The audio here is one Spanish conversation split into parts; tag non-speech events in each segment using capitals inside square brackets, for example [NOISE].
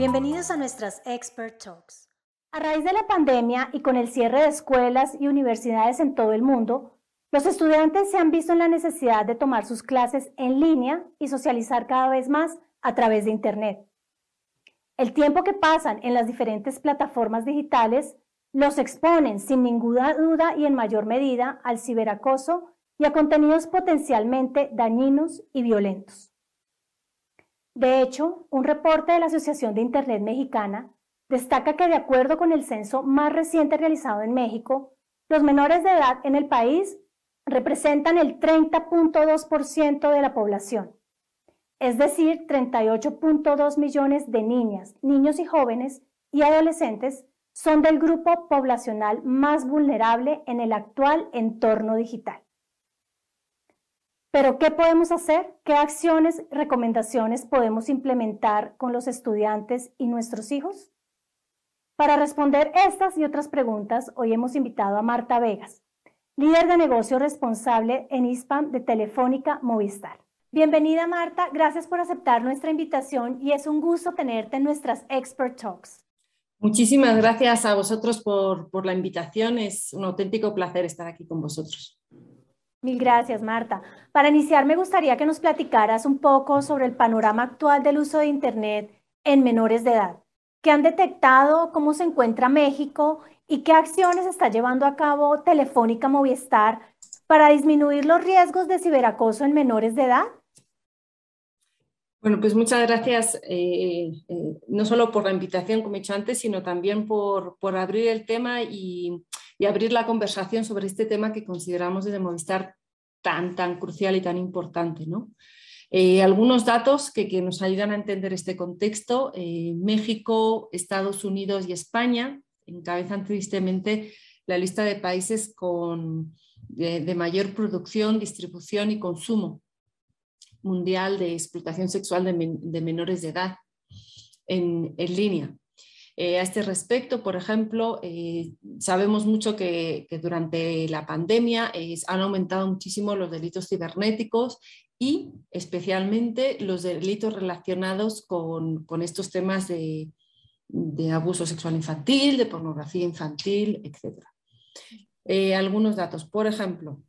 Bienvenidos a nuestras Expert Talks. A raíz de la pandemia y con el cierre de escuelas y universidades en todo el mundo, los estudiantes se han visto en la necesidad de tomar sus clases en línea y socializar cada vez más a través de Internet. El tiempo que pasan en las diferentes plataformas digitales los exponen sin ninguna duda y en mayor medida al ciberacoso y a contenidos potencialmente dañinos y violentos. De hecho, un reporte de la Asociación de Internet Mexicana destaca que de acuerdo con el censo más reciente realizado en México, los menores de edad en el país representan el 30.2% de la población, es decir, 38.2 millones de niñas, niños y jóvenes y adolescentes son del grupo poblacional más vulnerable en el actual entorno digital. Pero, ¿qué podemos hacer? ¿Qué acciones, recomendaciones podemos implementar con los estudiantes y nuestros hijos? Para responder estas y otras preguntas, hoy hemos invitado a Marta Vegas, líder de negocio responsable en ISPAM de Telefónica Movistar. Bienvenida Marta, gracias por aceptar nuestra invitación y es un gusto tenerte en nuestras Expert Talks. Muchísimas gracias a vosotros por, por la invitación, es un auténtico placer estar aquí con vosotros. Mil gracias, Marta. Para iniciar, me gustaría que nos platicaras un poco sobre el panorama actual del uso de Internet en menores de edad. ¿Qué han detectado? ¿Cómo se encuentra México? ¿Y qué acciones está llevando a cabo Telefónica Movistar para disminuir los riesgos de ciberacoso en menores de edad? Bueno, pues muchas gracias, eh, eh, no solo por la invitación, como he dicho antes, sino también por, por abrir el tema y, y abrir la conversación sobre este tema que consideramos desde Movistar tan, tan crucial y tan importante. ¿no? Eh, algunos datos que, que, nos ayudan a entender este contexto. Eh, México, Estados Unidos y España encabezan tristemente la lista de países con, de, mayor producción, distribución y consumo mundial de explotación sexual de, de menores de edad en, en línea. Eh, a este respecto, por ejemplo, eh, sabemos mucho que, durante la pandemia han aumentado muchísimo los delitos cibernéticos y especialmente los delitos relacionados con, estos temas de, abuso sexual infantil, de pornografía infantil, etc. Eh, algunos datos, por ejemplo,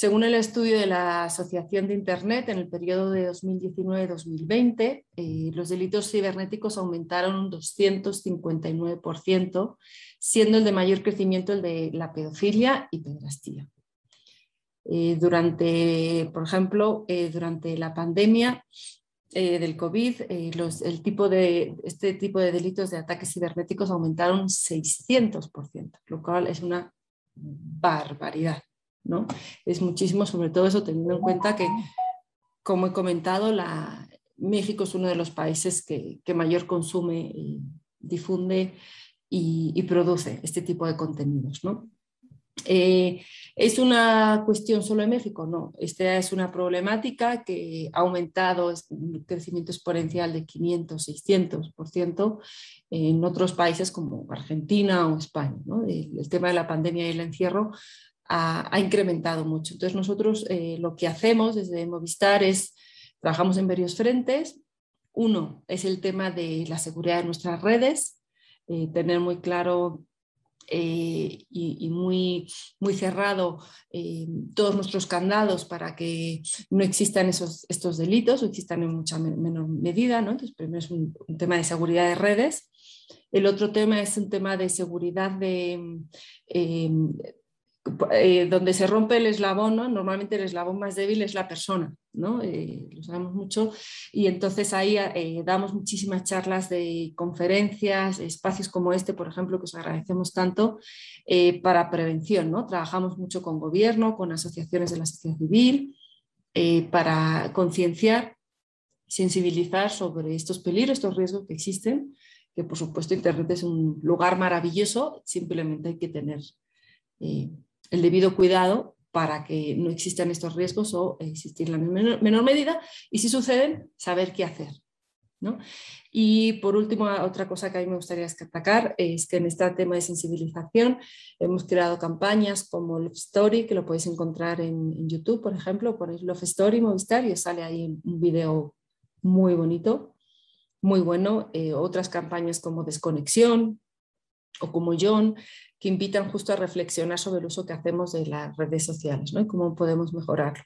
según el estudio de la Asociación de Internet, en el periodo de 2019-2020, eh, los delitos cibernéticos aumentaron un 259%, siendo el de mayor crecimiento el de la pedofilia y pedrastía. Eh, durante, por ejemplo, eh, durante la pandemia del COVID, el tipo de, este tipo de delitos de ataques cibernéticos aumentaron 600%, lo cual es una barbaridad. ¿no? Es muchísimo, sobre todo eso, teniendo en cuenta que, como he comentado, la, México es uno de los países que, mayor consume, y difunde y, produce este tipo de contenidos. ¿no? Eh, ¿Es una cuestión solo de México? No, esta es una problemática que ha aumentado un crecimiento exponencial de 500, 600% en otros países como Argentina o España. ¿no? el, tema de la pandemia y el encierro ha, incrementado mucho. Entonces nosotros eh, lo que hacemos desde Movistar es, trabajamos en varios frentes. Uno es el tema de la seguridad de nuestras redes, eh, tener muy claro eh, y, muy, muy cerrado todos nuestros candados para que no existan esos, estos delitos o existan en mucha menor medida. ¿no? Entonces, primero es un, tema de seguridad de redes. El otro tema es un tema de seguridad de, eh, donde se rompe el eslabón, normalmente el eslabón más débil es la persona, ¿no? Eh, lo sabemos mucho, y entonces ahí eh, damos muchísimas charlas de conferencias, espacios como este, por ejemplo, que os agradecemos tanto, para prevención. ¿no? Trabajamos mucho con gobierno, con asociaciones de la sociedad civil, para concienciar, sensibilizar sobre estos peligros, estos riesgos que existen, que por supuesto Internet es un lugar maravilloso, simplemente hay que tener el debido cuidado para que no existan estos riesgos o existir en la menor, medida y si suceden, saber qué hacer. Y por último, otra cosa que a mí me gustaría destacar es que en este tema de sensibilización hemos creado campañas como Love Story, que lo podéis encontrar en, YouTube, por ejemplo, ponéis Love Story Movistar y os sale ahí un video muy bonito muy bueno. Eh, otras campañas como Desconexión o como John, que invitan justo a reflexionar sobre el uso que hacemos de las redes sociales ¿no? y cómo podemos mejorarlo.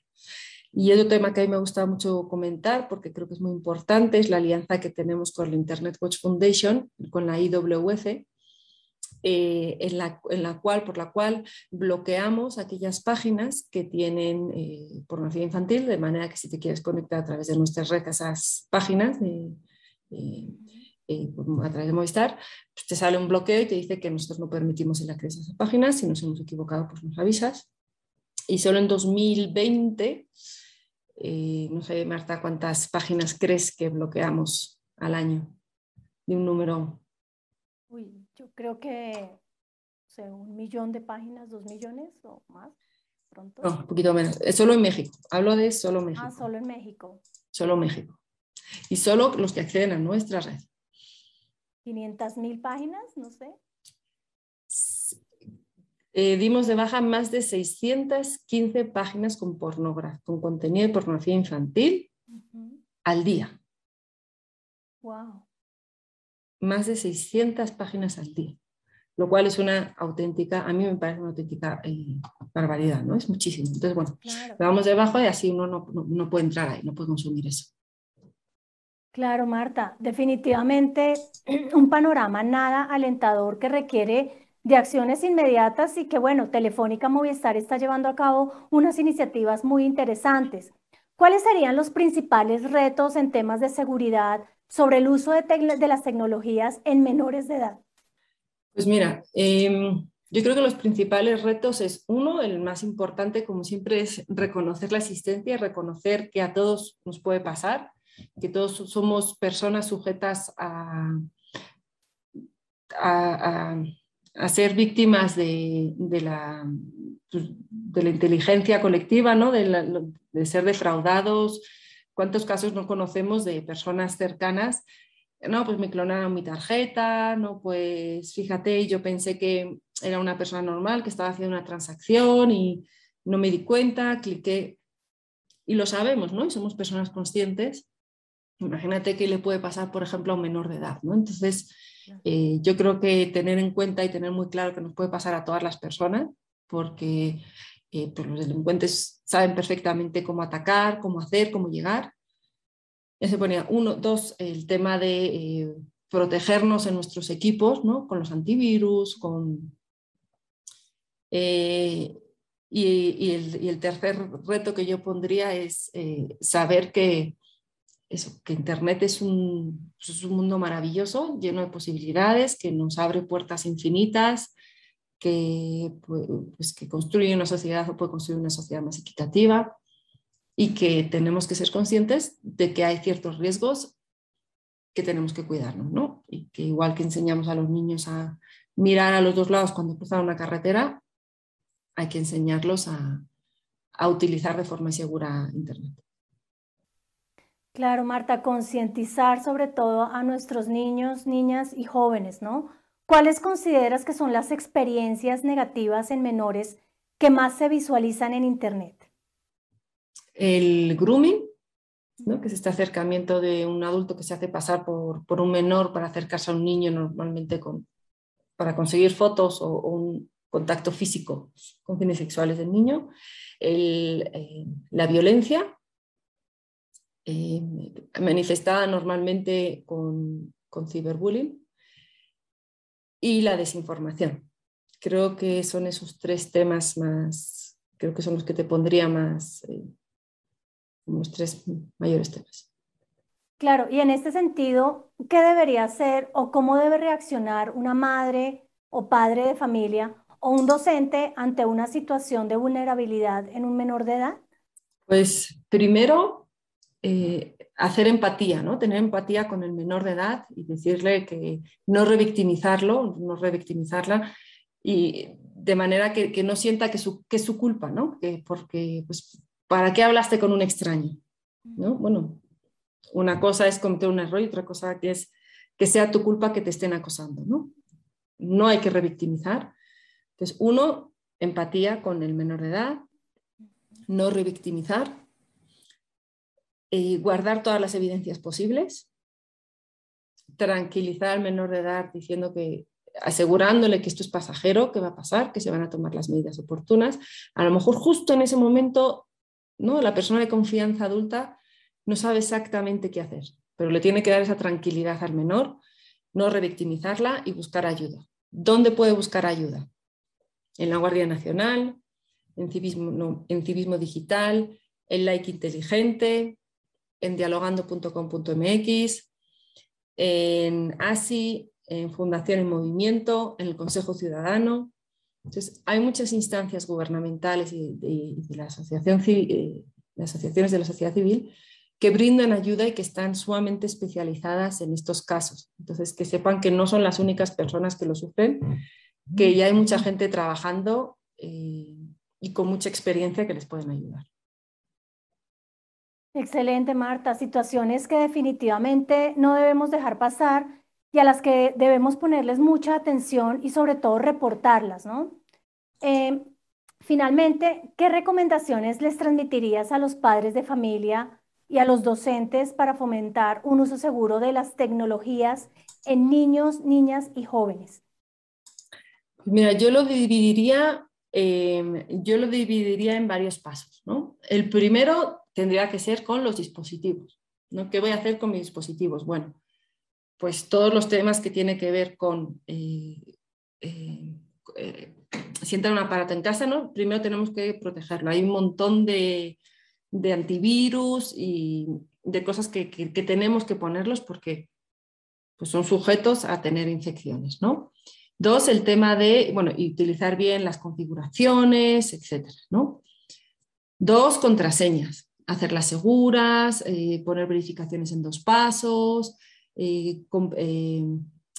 Y otro tema que a mí me gusta mucho comentar, porque creo que es muy importante, es la alianza que tenemos con la Internet Watch Foundation, con la IWF, eh, en, la, en, la, cual, por la cual bloqueamos aquellas páginas que tienen eh, pornografía infantil, de manera que si te quieres conectar a través de nuestras redes a esas páginas, eh, a través de Movistar, pues te sale un bloqueo y te dice que nosotros no permitimos el acceso a esas páginas, si nos hemos equivocado, pues nos avisas. Y solo en 2020 eh, no sé, Marta, ¿cuántas páginas crees que bloqueamos al año? De un número. Uy, yo creo que un millón de páginas, dos millones o más. Pronto. No, un poquito menos. Solo en México. Hablo de solo ah, México. Ah, solo en México. Solo México. Y solo los que acceden a nuestra red. 500 mil páginas, no sé. Eh, dimos de baja más de 615 páginas con, con contenido de pornografía infantil al día. Wow. Más de 600 páginas al día, lo cual es una auténtica, a mí me parece una auténtica eh, barbaridad, ¿no? Es muchísimo. Entonces, bueno, claro. vamos debajo y así uno no, no puede entrar ahí, no puede consumir eso. Claro, Marta, definitivamente [CLEARS THROAT] un panorama nada alentador que requiere de acciones inmediatas y que, bueno, Telefónica Movistar está llevando a cabo unas iniciativas muy interesantes. ¿Cuáles serían los principales retos en temas de seguridad sobre el uso de, las tecnologías en menores de edad? Pues mira, em, yo creo que los principales retos es, uno, el más importante, como siempre, es reconocer la existencia y reconocer que a todos nos puede pasar, que todos somos personas sujetas a, a ser víctimas de, la, pues, de la, inteligencia colectiva, ¿no? de, ser defraudados. ¿Cuántos casos no conocemos de personas cercanas? No, pues me clonaron mi tarjeta, no, pues fíjate, yo pensé que era una persona normal, que estaba haciendo una transacción y no me di cuenta, cliqué y lo sabemos, ¿no? Y somos personas conscientes. Imagínate qué le puede pasar, por ejemplo, a un menor de edad, ¿no? Entonces, eh, yo creo que tener en cuenta y tener muy claro que nos puede pasar a todas las personas, porque eh, pues los delincuentes saben perfectamente cómo atacar, cómo hacer, cómo llegar. Ya se ponía uno, dos, el tema de eh, protegernos en nuestros equipos, ¿no? con los antivirus, con... Y, y, el, y, el, tercer reto que yo pondría es saber que, que Internet es un, pues es un mundo maravilloso, lleno de posibilidades, que nos abre puertas infinitas, que, pues, que construye una sociedad o puede construir una sociedad más equitativa y que tenemos que ser conscientes de que hay ciertos riesgos que tenemos que cuidarnos, ¿no? Y que igual que enseñamos a los niños a mirar a los dos lados cuando cruzan una carretera, hay que enseñarlos a, a utilizar de forma segura Internet. Claro, Marta, concientizar sobre todo a nuestros niños, niñas y jóvenes, ¿no? ¿Cuáles consideras que son las experiencias negativas en menores que más se visualizan en Internet? El grooming, ¿no? que es este acercamiento de un adulto que se hace pasar por, un menor para acercarse a un niño normalmente con, para conseguir fotos o, un contacto físico con fines sexuales del niño. Eh, la violencia, eh, manifestada normalmente con, con ciberbullying y la desinformación. Creo que son esos tres temas más, creo que son los que te pondría más, eh, los tres mayores temas. Claro, y en este sentido, ¿qué debería hacer o cómo debe reaccionar una madre o padre de familia o un docente ante una situación de vulnerabilidad en un menor de edad? Pues primero, eh, hacer empatía, ¿no? tener empatía con el menor de edad y decirle que no revictimizarlo, no revictimizarla, y de manera que, no sienta que, su, que, es su culpa, ¿no? que porque, pues, ¿para qué hablaste con un extraño? ¿no? Bueno, una cosa es cometer un error y otra cosa que es que sea tu culpa que te estén acosando. No, no hay que revictimizar. Entonces, uno, empatía con el menor de edad, no revictimizar, eh, guardar todas las evidencias posibles tranquilizar al menor de edad diciendo que asegurándole que esto es pasajero, que va a pasar, que se van a tomar las medidas oportunas. A lo mejor justo en ese momento, ¿no? La persona de confianza adulta no sabe exactamente qué hacer, pero le tiene que dar esa tranquilidad al menor, no revictimizarla y buscar ayuda. ¿Dónde puede buscar ayuda? En la Guardia Nacional, en civismo, en civismo digital, en Like Inteligente, en dialogando.com.mx, en ASI, en Fundación en Movimiento, en el Consejo Ciudadano. Entonces, hay muchas instancias gubernamentales y de, la asociación eh, asociaciones de la sociedad civil que brindan ayuda y que están sumamente especializadas en estos casos. Entonces, que sepan que no son las únicas personas que lo sufren, que ya hay mucha gente trabajando eh, y con mucha experiencia que les pueden ayudar. Excelente, Marta. Situaciones que definitivamente no debemos dejar pasar y a las que debemos ponerles mucha atención y sobre todo reportarlas, ¿no? Eh, finalmente, ¿qué recomendaciones les transmitirías a los padres de familia y a los docentes para fomentar un uso seguro de las tecnologías en niños, niñas y jóvenes? Mira, yo lo dividiría, em, yo lo dividiría en varios pasos. ¿no? El primero tendría que ser con los dispositivos. ¿no? ¿Qué voy a hacer con mis dispositivos? Bueno, pues todos los temas que tienen que ver con eh, eh, eh, si entra un aparato en casa, ¿no? primero tenemos que protegerlo. Hay un montón de, antivirus y de cosas que, tenemos que ponerlos porque pues son sujetos a tener infecciones. ¿no? Dos, el tema de bueno, utilizar bien las configuraciones, etc. ¿no? Dos, contraseñas, hacerlas seguras, poner verificaciones en dos pasos, eh, eh,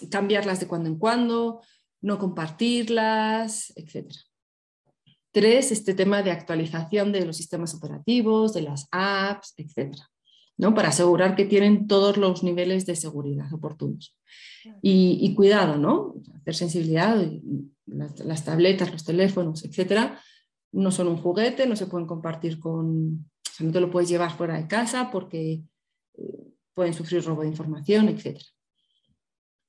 cambiarlas de cuando en cuando, no compartirlas, etc. Tres, este tema de actualización de los sistemas operativos, de las apps, etc. ¿no? Para asegurar que tienen todos los niveles de seguridad oportunos. Y, cuidado, ¿no? Hacer sensibilidad, las, tabletas, los teléfonos, etcétera, no son un juguete, no se pueden compartir con, no te lo puedes llevar fuera de casa porque eh, pueden sufrir robo de información, etc.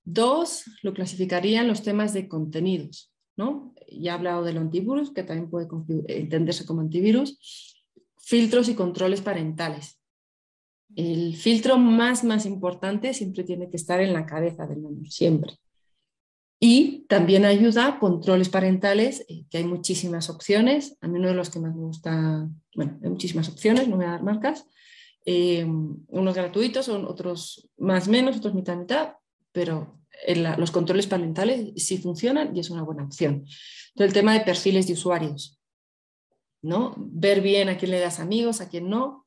Dos, lo clasificarían los temas de contenidos. ¿no? Ya he hablado del antivirus, que también puede entenderse como antivirus. Filtros y controles parentales. El filtro más, más importante siempre tiene que estar en la cabeza del menor, siempre. Y también ayuda controles parentales, eh, que hay muchísimas opciones. A mí uno de los que más me gusta, bueno, hay muchísimas opciones, no voy a dar marcas, eh, unos gratuitos, otros más menos, otros mitad mitad, pero los controles parentales sí funcionan y es una buena opción. Entonces, el tema de perfiles de usuarios, ¿no? Ver bien a quién le das amigos, a quién no,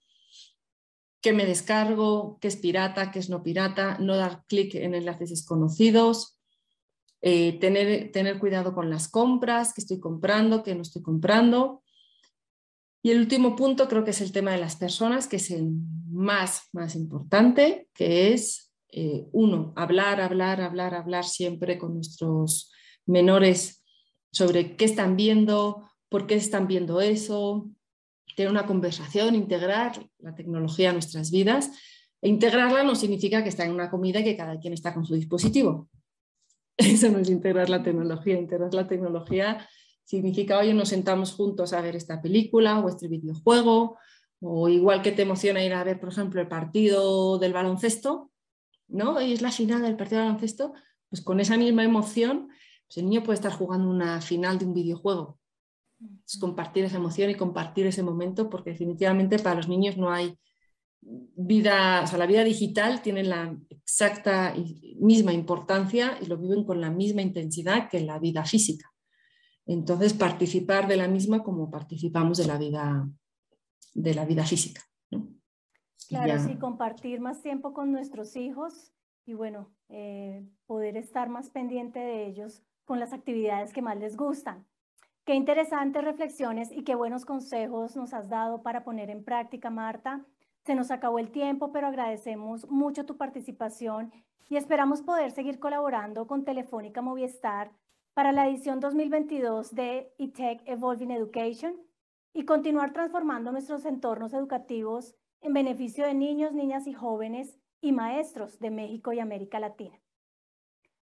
qué me descargo, qué es pirata, qué es no pirata, no dar clic en enlaces desconocidos, eh, tener, tener cuidado con las compras, qué estoy comprando, qué no estoy comprando, y el último punto creo que es el tema de las personas, que es el más, más importante, que es, eh, uno, hablar, hablar, hablar, hablar siempre con nuestros menores sobre qué están viendo, por qué están viendo eso, tener una conversación, integrar la tecnología a nuestras vidas. E integrarla no significa que está en una comida y que cada quien está con su dispositivo. [LAUGHS] Eso no es integrar la tecnología. Integrar la tecnología Significa, oye, nos sentamos juntos a ver esta película o este videojuego, o igual que te emociona ir a ver, por ejemplo, el partido del baloncesto, ¿no? Y es la final del partido del baloncesto, pues con esa misma emoción, pues el niño puede estar jugando una final de un videojuego. Es compartir esa emoción y compartir ese momento, porque definitivamente para los niños no hay vida, o sea, la vida digital tiene la exacta y misma importancia y lo viven con la misma intensidad que la vida física. Entonces, participar de la misma como participamos de la vida, de la vida física. Claro, sí, compartir más tiempo con nuestros hijos y bueno, eh, poder estar más pendiente de ellos con las actividades que más les gustan. Qué interesantes reflexiones y qué buenos consejos nos has dado para poner en práctica, Marta. Se nos acabó el tiempo, pero agradecemos mucho tu participación y esperamos poder seguir colaborando con Telefónica Movistar para la edición 2022 de eTech Evolving Education y continuar transformando nuestros entornos educativos en beneficio de niños, niñas y jóvenes y maestros de México y América Latina.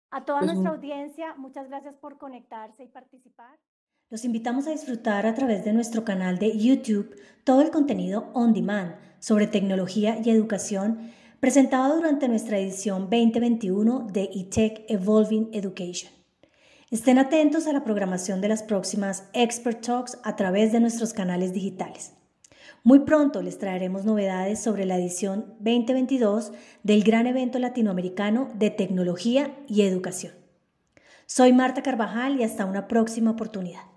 A toda Pues nuestra audiencia, muchas gracias por conectarse y participar. Los invitamos a disfrutar a través de nuestro canal de YouTube todo el contenido on demand sobre tecnología y educación presentado durante nuestra edición 2021 de eTech Evolving Education. Estén atentos a la programación de las próximas Expert Talks a través de nuestros canales digitales. Muy pronto les traeremos novedades sobre la edición 2022 del gran evento latinoamericano de tecnología y educación. Soy Marta Carvajal y hasta una próxima oportunidad.